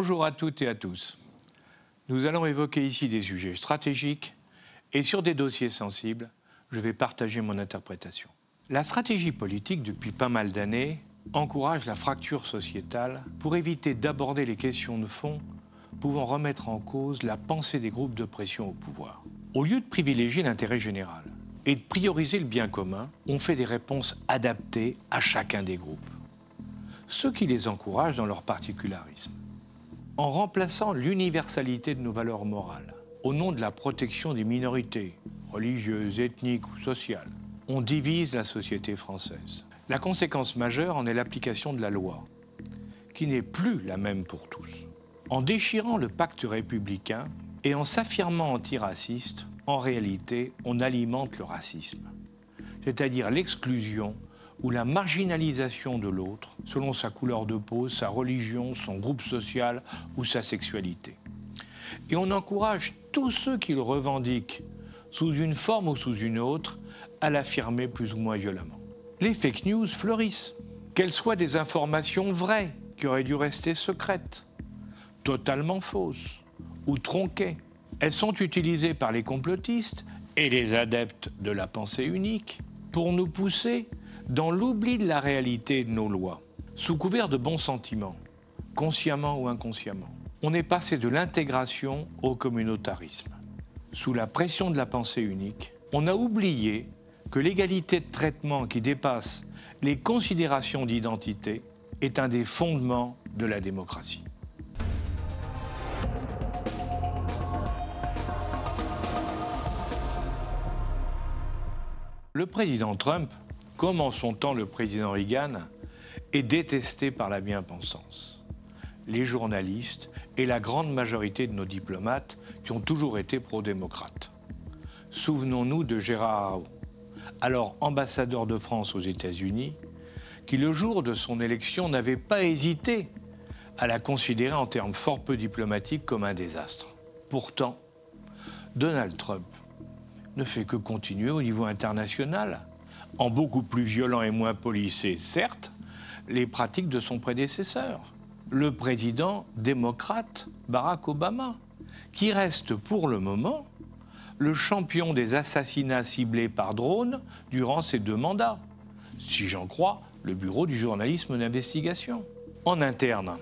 Bonjour à toutes et à tous. Nous allons évoquer ici des sujets stratégiques et sur des dossiers sensibles, je vais partager mon interprétation. La stratégie politique, depuis pas mal d'années, encourage la fracture sociétale pour éviter d'aborder les questions de fond pouvant remettre en cause la pensée des groupes de pression au pouvoir. Au lieu de privilégier l'intérêt général et de prioriser le bien commun, on fait des réponses adaptées à chacun des groupes, ce qui les encourage dans leur particularisme. En remplaçant l'universalité de nos valeurs morales au nom de la protection des minorités, religieuses, ethniques ou sociales, on divise la société française. La conséquence majeure en est l'application de la loi, qui n'est plus la même pour tous. En déchirant le pacte républicain et en s'affirmant antiraciste, en réalité, on alimente le racisme, c'est-à-dire l'exclusion ou la marginalisation de l'autre selon sa couleur de peau, sa religion, son groupe social ou sa sexualité. Et on encourage tous ceux qui le revendiquent, sous une forme ou sous une autre, à l'affirmer plus ou moins violemment. Les fake news fleurissent, qu'elles soient des informations vraies qui auraient dû rester secrètes, totalement fausses ou tronquées. Elles sont utilisées par les complotistes et les adeptes de la pensée unique pour nous pousser dans l'oubli de la réalité de nos lois, sous couvert de bons sentiments, consciemment ou inconsciemment. On est passé de l'intégration au communautarisme. Sous la pression de la pensée unique, on a oublié que l'égalité de traitement qui dépasse les considérations d'identité est un des fondements de la démocratie. Le président Trump, comme en son temps le président Reagan, est détesté par la bien-pensance. Les journalistes et la grande majorité de nos diplomates qui ont toujours été pro-démocrates. Souvenons-nous de Gérard Araud, alors ambassadeur de France aux États-Unis, qui le jour de son élection n'avait pas hésité à la considérer en termes fort peu diplomatiques comme un désastre. Pourtant, Donald Trump ne fait que continuer au niveau international, en beaucoup plus violent et moins policé, certes, les pratiques de son prédécesseur, le président démocrate Barack Obama, qui reste pour le moment le champion des assassinats ciblés par drone durant ses deux mandats, si j'en crois le Bureau du journalisme d'investigation. En interne,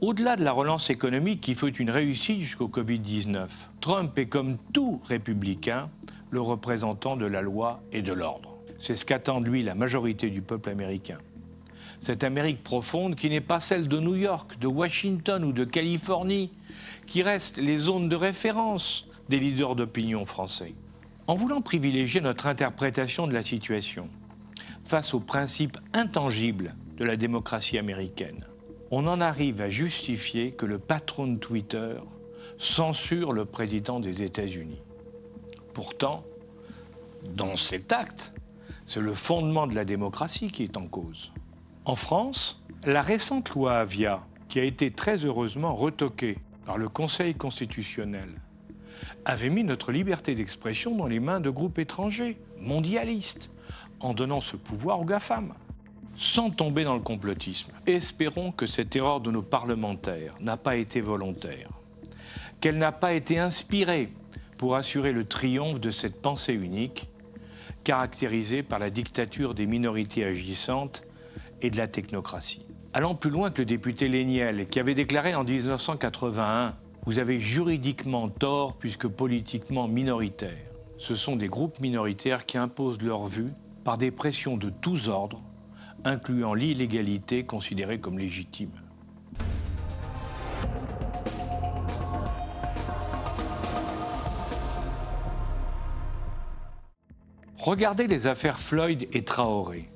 au-delà de la relance économique qui fut une réussite jusqu'au Covid-19, Trump est comme tout républicain le représentant de la loi et de l'ordre. C'est ce qu'attend de lui la majorité du peuple américain. Cette Amérique profonde qui n'est pas celle de New York, de Washington ou de Californie, qui reste les zones de référence des leaders d'opinion français. En voulant privilégier notre interprétation de la situation face aux principes intangibles de la démocratie américaine, on en arrive à justifier que le patron de Twitter censure le président des États-Unis. Pourtant, dans cet acte, c'est le fondement de la démocratie qui est en cause. En France, la récente loi Avia, qui a été très heureusement retoquée par le Conseil constitutionnel, avait mis notre liberté d'expression dans les mains de groupes étrangers, mondialistes, en donnant ce pouvoir aux GAFAM sans tomber dans le complotisme. Espérons que cette erreur de nos parlementaires n'a pas été volontaire, qu'elle n'a pas été inspirée pour assurer le triomphe de cette pensée unique, caractérisée par la dictature des minorités agissantes et de la technocratie. Allant plus loin que le député Léniel, qui avait déclaré en 1981 Vous avez juridiquement tort puisque politiquement minoritaire. Ce sont des groupes minoritaires qui imposent leur vue par des pressions de tous ordres incluant l'illégalité considérée comme légitime. Regardez les affaires Floyd et Traoré,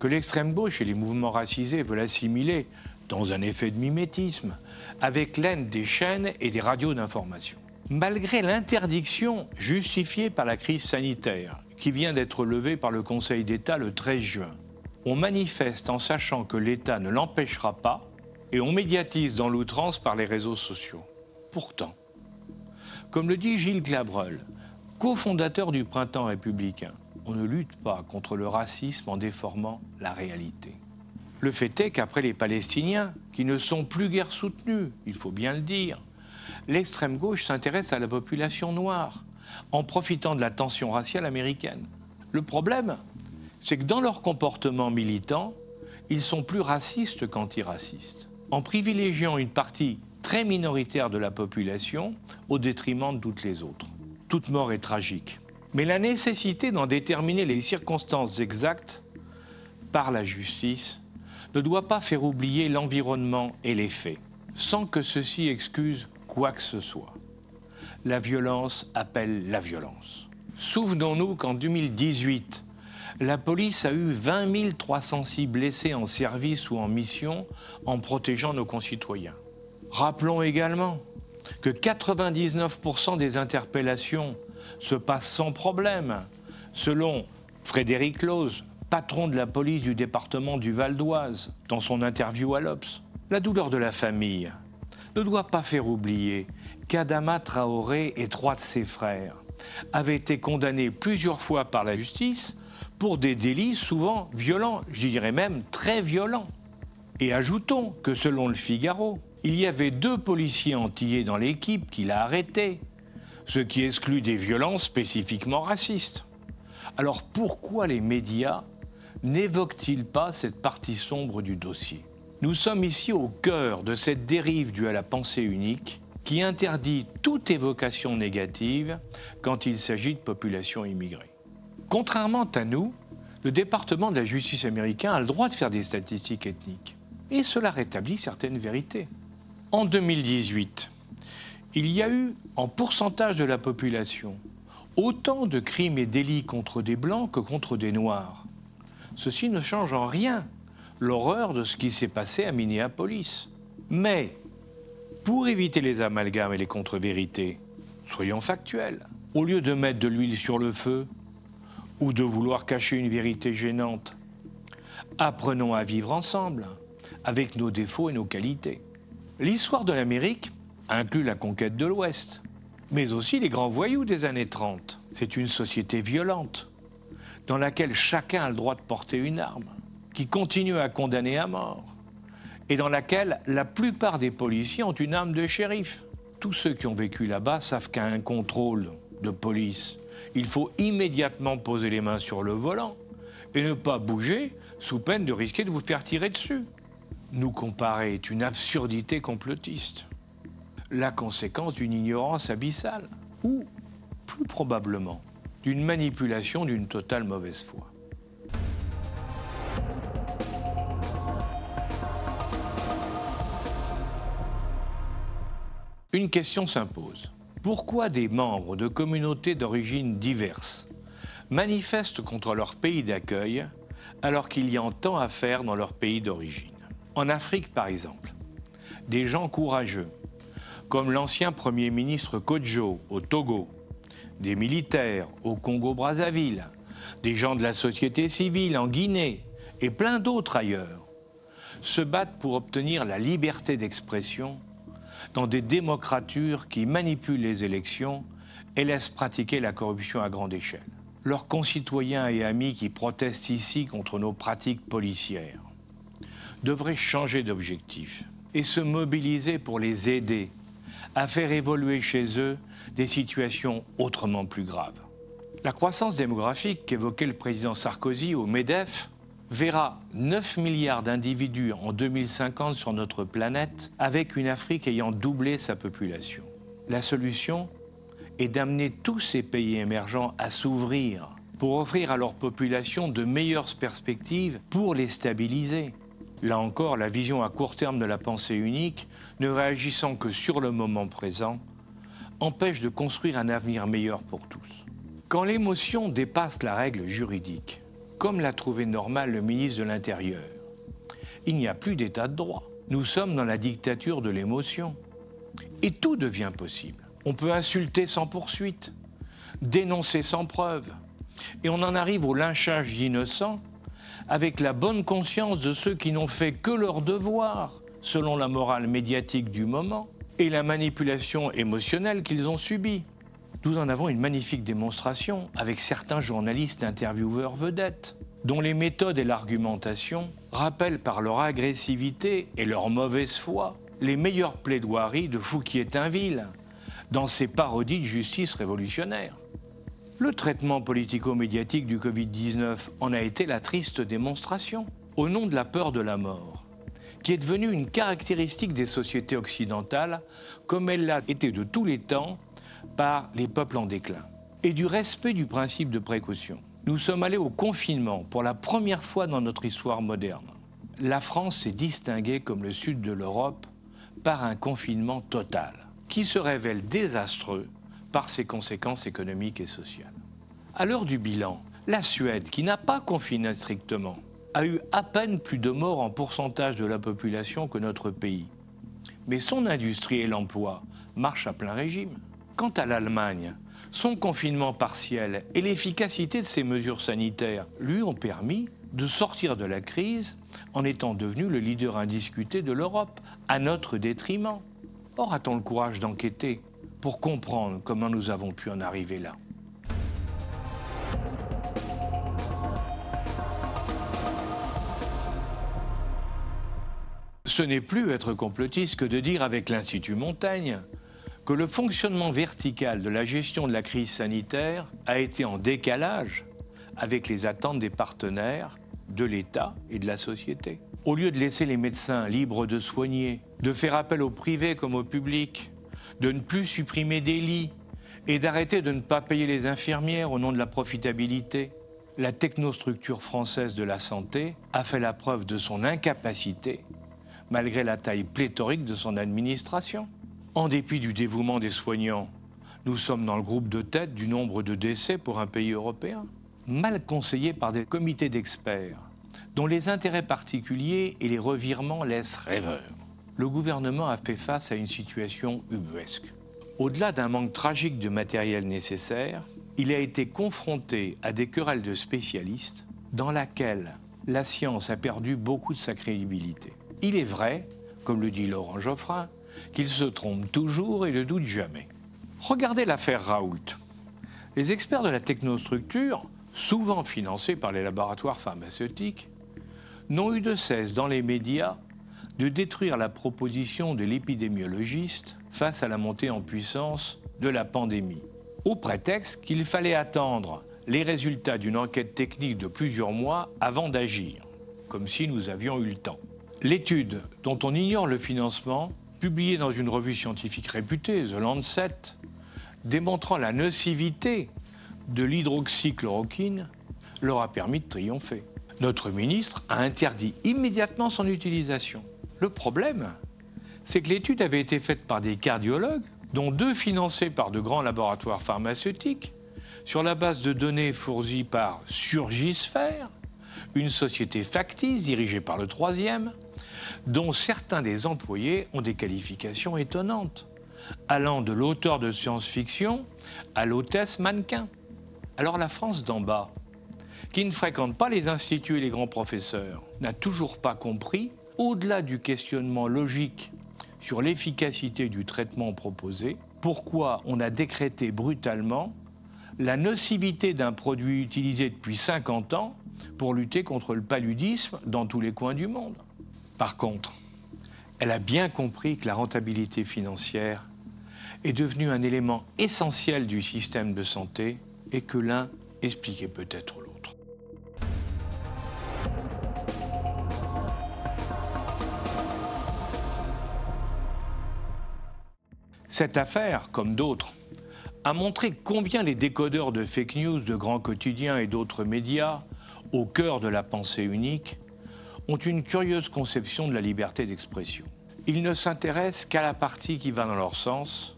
que l'extrême gauche et les mouvements racisés veulent assimiler, dans un effet de mimétisme, avec l'aide des chaînes et des radios d'information. Malgré l'interdiction justifiée par la crise sanitaire, qui vient d'être levée par le Conseil d'État le 13 juin, on manifeste en sachant que l'État ne l'empêchera pas et on médiatise dans l'outrance par les réseaux sociaux. Pourtant, comme le dit Gilles Glabrel, cofondateur du Printemps républicain, on ne lutte pas contre le racisme en déformant la réalité. Le fait est qu'après les Palestiniens, qui ne sont plus guère soutenus, il faut bien le dire, l'extrême gauche s'intéresse à la population noire, en profitant de la tension raciale américaine. Le problème, c'est que dans leur comportement militant, ils sont plus racistes qu'antiracistes, en privilégiant une partie très minoritaire de la population au détriment de toutes les autres. Toute mort est tragique. Mais la nécessité d'en déterminer les circonstances exactes par la justice ne doit pas faire oublier l'environnement et les faits, sans que ceci excuse quoi que ce soit. La violence appelle la violence. Souvenons-nous qu'en 2018, la police a eu 20 306 blessés en service ou en mission en protégeant nos concitoyens. Rappelons également que 99% des interpellations se passent sans problème, selon Frédéric Lose, patron de la police du département du Val d'Oise, dans son interview à l'Obs. La douleur de la famille ne doit pas faire oublier qu'Adama Traoré et trois de ses frères avaient été condamnés plusieurs fois par la justice pour des délits souvent violents, je dirais même très violents. Et ajoutons que selon le Figaro, il y avait deux policiers antillais dans l'équipe qui l'a arrêté, ce qui exclut des violences spécifiquement racistes. Alors pourquoi les médias n'évoquent-ils pas cette partie sombre du dossier? Nous sommes ici au cœur de cette dérive due à la pensée unique qui interdit toute évocation négative quand il s'agit de populations immigrées. Contrairement à nous, le département de la justice américain a le droit de faire des statistiques ethniques. Et cela rétablit certaines vérités. En 2018, il y a eu, en pourcentage de la population, autant de crimes et délits contre des blancs que contre des noirs. Ceci ne change en rien l'horreur de ce qui s'est passé à Minneapolis. Mais, pour éviter les amalgames et les contre-vérités, soyons factuels. Au lieu de mettre de l'huile sur le feu, ou de vouloir cacher une vérité gênante. Apprenons à vivre ensemble, avec nos défauts et nos qualités. L'histoire de l'Amérique inclut la conquête de l'Ouest, mais aussi les grands voyous des années 30. C'est une société violente, dans laquelle chacun a le droit de porter une arme, qui continue à condamner à mort, et dans laquelle la plupart des policiers ont une arme de shérif. Tous ceux qui ont vécu là-bas savent qu'un contrôle de police il faut immédiatement poser les mains sur le volant et ne pas bouger sous peine de risquer de vous faire tirer dessus. Nous comparer est une absurdité complotiste, la conséquence d'une ignorance abyssale, ou, plus probablement, d'une manipulation d'une totale mauvaise foi. Une question s'impose. Pourquoi des membres de communautés d'origine diverses manifestent contre leur pays d'accueil alors qu'il y a tant à faire dans leur pays d'origine? En Afrique, par exemple, des gens courageux, comme l'ancien Premier ministre Kodjo au Togo, des militaires au Congo-Brazzaville, des gens de la société civile en Guinée et plein d'autres ailleurs, se battent pour obtenir la liberté d'expression dans des démocratures qui manipulent les élections et laissent pratiquer la corruption à grande échelle. Leurs concitoyens et amis qui protestent ici contre nos pratiques policières devraient changer d'objectif et se mobiliser pour les aider à faire évoluer chez eux des situations autrement plus graves. La croissance démographique qu'évoquait le président Sarkozy au MEDEF verra 9 milliards d'individus en 2050 sur notre planète, avec une Afrique ayant doublé sa population. La solution est d'amener tous ces pays émergents à s'ouvrir pour offrir à leur population de meilleures perspectives pour les stabiliser. Là encore, la vision à court terme de la pensée unique, ne réagissant que sur le moment présent, empêche de construire un avenir meilleur pour tous. Quand l'émotion dépasse la règle juridique, comme l'a trouvé normal le ministre de l'Intérieur. Il n'y a plus d'état de droit. Nous sommes dans la dictature de l'émotion. Et tout devient possible. On peut insulter sans poursuite, dénoncer sans preuve. Et on en arrive au lynchage d'innocents avec la bonne conscience de ceux qui n'ont fait que leur devoir, selon la morale médiatique du moment, et la manipulation émotionnelle qu'ils ont subie. Nous en avons une magnifique démonstration avec certains journalistes intervieweurs vedettes. dont les méthodes et l'argumentation rappellent par leur agressivité et leur mauvaise foi les meilleures plaidoiries de Fouquier-Tinville dans ses parodies de justice révolutionnaire. Le traitement politico-médiatique du Covid-19 en a été la triste démonstration, au nom de la peur de la mort, qui est devenue une caractéristique des sociétés occidentales, comme elle l'a été de tous les temps par les peuples en déclin, et du respect du principe de précaution. Nous sommes allés au confinement pour la première fois dans notre histoire moderne. La France s'est distinguée comme le sud de l'Europe par un confinement total, qui se révèle désastreux par ses conséquences économiques et sociales. À l'heure du bilan, la Suède, qui n'a pas confiné strictement, a eu à peine plus de morts en pourcentage de la population que notre pays. Mais son industrie et l'emploi marchent à plein régime. Quant à l'Allemagne, son confinement partiel et l'efficacité de ses mesures sanitaires lui ont permis de sortir de la crise en étant devenu le leader indiscuté de l'Europe, à notre détriment. Or, a-t-on le courage d'enquêter pour comprendre comment nous avons pu en arriver là Ce n'est plus être complotiste que de dire avec l'Institut Montaigne que le fonctionnement vertical de la gestion de la crise sanitaire a été en décalage avec les attentes des partenaires, de l'État et de la société. Au lieu de laisser les médecins libres de soigner, de faire appel au privé comme au public, de ne plus supprimer des lits et d'arrêter de ne pas payer les infirmières au nom de la profitabilité, la technostructure française de la santé a fait la preuve de son incapacité, malgré la taille pléthorique de son administration. En dépit du dévouement des soignants, nous sommes dans le groupe de tête du nombre de décès pour un pays européen, mal conseillé par des comités d'experts, dont les intérêts particuliers et les revirements laissent rêveurs. Le gouvernement a fait face à une situation ubuesque. Au-delà d'un manque tragique de matériel nécessaire, il a été confronté à des querelles de spécialistes dans laquelle la science a perdu beaucoup de sa crédibilité. Il est vrai, comme le dit Laurent Geoffrin, qu'il se trompe toujours et ne doute jamais. Regardez l'affaire Raoult. Les experts de la technostructure, souvent financés par les laboratoires pharmaceutiques, n'ont eu de cesse dans les médias de détruire la proposition de l'épidémiologiste face à la montée en puissance de la pandémie, au prétexte qu'il fallait attendre les résultats d'une enquête technique de plusieurs mois avant d'agir, comme si nous avions eu le temps. L'étude, dont on ignore le financement, publié dans une revue scientifique réputée, The Lancet, démontrant la nocivité de l'hydroxychloroquine, leur a permis de triompher. Notre ministre a interdit immédiatement son utilisation. Le problème, c'est que l'étude avait été faite par des cardiologues, dont deux financés par de grands laboratoires pharmaceutiques, sur la base de données fournies par Surgisphère, une société factice dirigée par le troisième, dont certains des employés ont des qualifications étonnantes, allant de l'auteur de science-fiction à l'hôtesse mannequin. Alors la France d'en bas, qui ne fréquente pas les instituts et les grands professeurs, n'a toujours pas compris, au-delà du questionnement logique sur l'efficacité du traitement proposé, pourquoi on a décrété brutalement la nocivité d'un produit utilisé depuis 50 ans pour lutter contre le paludisme dans tous les coins du monde. Par contre, elle a bien compris que la rentabilité financière est devenue un élément essentiel du système de santé et que l'un expliquait peut-être l'autre. Cette affaire, comme d'autres, a montré combien les décodeurs de fake news de grands quotidiens et d'autres médias, au cœur de la pensée unique, ont une curieuse conception de la liberté d'expression. Ils ne s'intéressent qu'à la partie qui va dans leur sens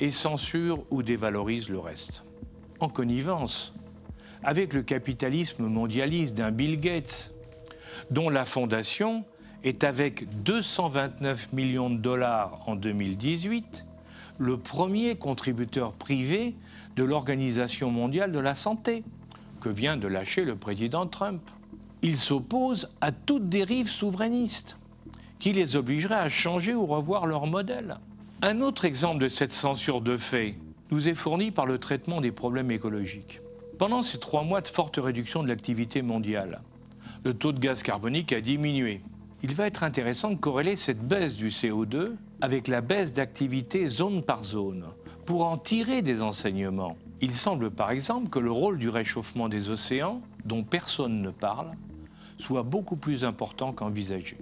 et censurent ou dévalorisent le reste. En connivence avec le capitalisme mondialiste d'un Bill Gates, dont la fondation est avec 229 millions de dollars en 2018 le premier contributeur privé de l'Organisation mondiale de la santé, que vient de lâcher le président Trump il s'oppose à toute dérive souverainiste qui les obligerait à changer ou revoir leur modèle. Un autre exemple de cette censure de fait nous est fourni par le traitement des problèmes écologiques. Pendant ces trois mois de forte réduction de l'activité mondiale, le taux de gaz carbonique a diminué. Il va être intéressant de corréler cette baisse du CO2 avec la baisse d'activité zone par zone pour en tirer des enseignements. Il semble par exemple que le rôle du réchauffement des océans, dont personne ne parle, soit beaucoup plus important qu'envisagé.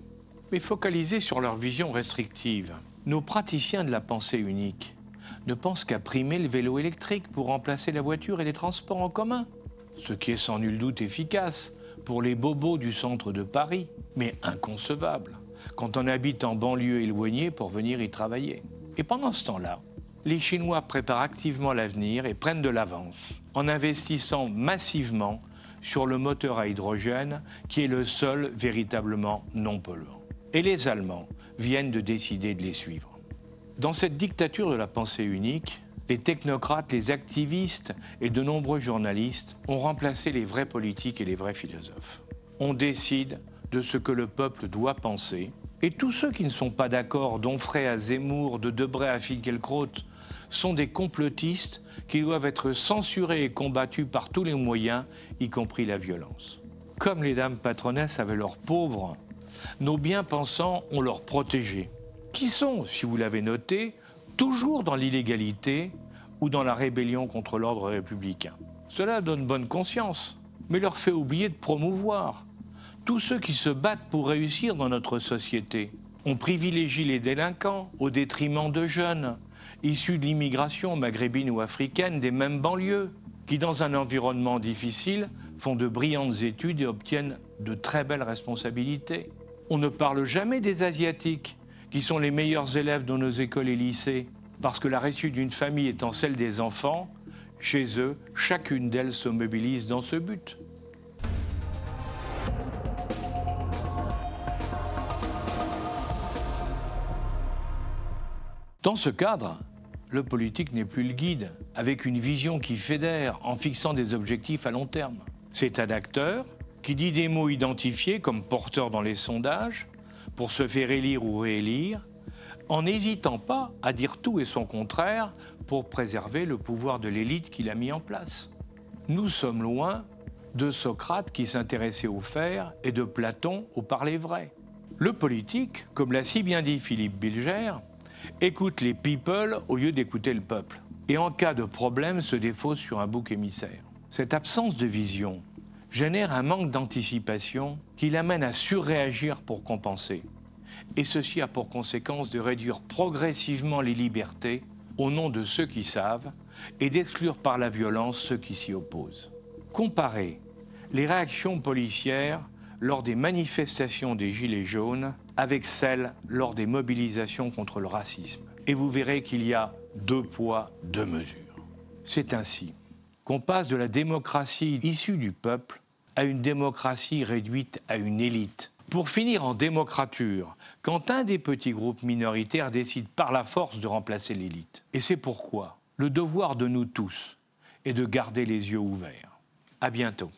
Mais focalisés sur leur vision restrictive, nos praticiens de la pensée unique ne pensent qu'à primer le vélo électrique pour remplacer la voiture et les transports en commun, ce qui est sans nul doute efficace pour les bobos du centre de Paris, mais inconcevable quand on habite en banlieue éloignée pour venir y travailler. Et pendant ce temps-là, les Chinois préparent activement l'avenir et prennent de l'avance en investissant massivement sur le moteur à hydrogène qui est le seul véritablement non polluant. Et les Allemands viennent de décider de les suivre. Dans cette dictature de la pensée unique, les technocrates, les activistes et de nombreux journalistes ont remplacé les vrais politiques et les vrais philosophes. On décide de ce que le peuple doit penser, et tous ceux qui ne sont pas d'accord, d'Onfray à Zemmour, de Debray à Finkielkraut, sont des complotistes qui doivent être censurés et combattus par tous les moyens, y compris la violence. Comme les dames patronesses avaient leurs pauvres, nos bien-pensants ont leurs protégés qui sont, si vous l'avez noté, toujours dans l'illégalité ou dans la rébellion contre l'ordre républicain. Cela donne bonne conscience, mais leur fait oublier de promouvoir tous ceux qui se battent pour réussir dans notre société. On privilégie les délinquants au détriment de jeunes, issus de l'immigration maghrébine ou africaine des mêmes banlieues, qui dans un environnement difficile font de brillantes études et obtiennent de très belles responsabilités. On ne parle jamais des Asiatiques, qui sont les meilleurs élèves dans nos écoles et lycées, parce que la réussite d'une famille étant celle des enfants, chez eux, chacune d'elles se mobilise dans ce but. Dans ce cadre, le politique n'est plus le guide, avec une vision qui fédère en fixant des objectifs à long terme. C'est un acteur qui dit des mots identifiés comme porteurs dans les sondages, pour se faire élire ou réélire, en n'hésitant pas à dire tout et son contraire pour préserver le pouvoir de l'élite qu'il a mis en place. Nous sommes loin de Socrate qui s'intéressait au faire et de Platon au parler vrai. Le politique, comme l'a si bien dit Philippe Bilger, écoute les people au lieu d'écouter le peuple. Et en cas de problème, se défausse sur un bouc émissaire. Cette absence de vision génère un manque d'anticipation qui l'amène à surréagir pour compenser. Et ceci a pour conséquence de réduire progressivement les libertés au nom de ceux qui savent et d'exclure par la violence ceux qui s'y opposent. Comparez les réactions policières lors des manifestations des Gilets jaunes avec celles lors des mobilisations contre le racisme. Et vous verrez qu'il y a deux poids, deux mesures. C'est ainsi qu'on passe de la démocratie issue du peuple à une démocratie réduite à une élite. Pour finir en démocrature, quand un des petits groupes minoritaires décide par la force de remplacer l'élite. Et c'est pourquoi le devoir de nous tous est de garder les yeux ouverts. À bientôt.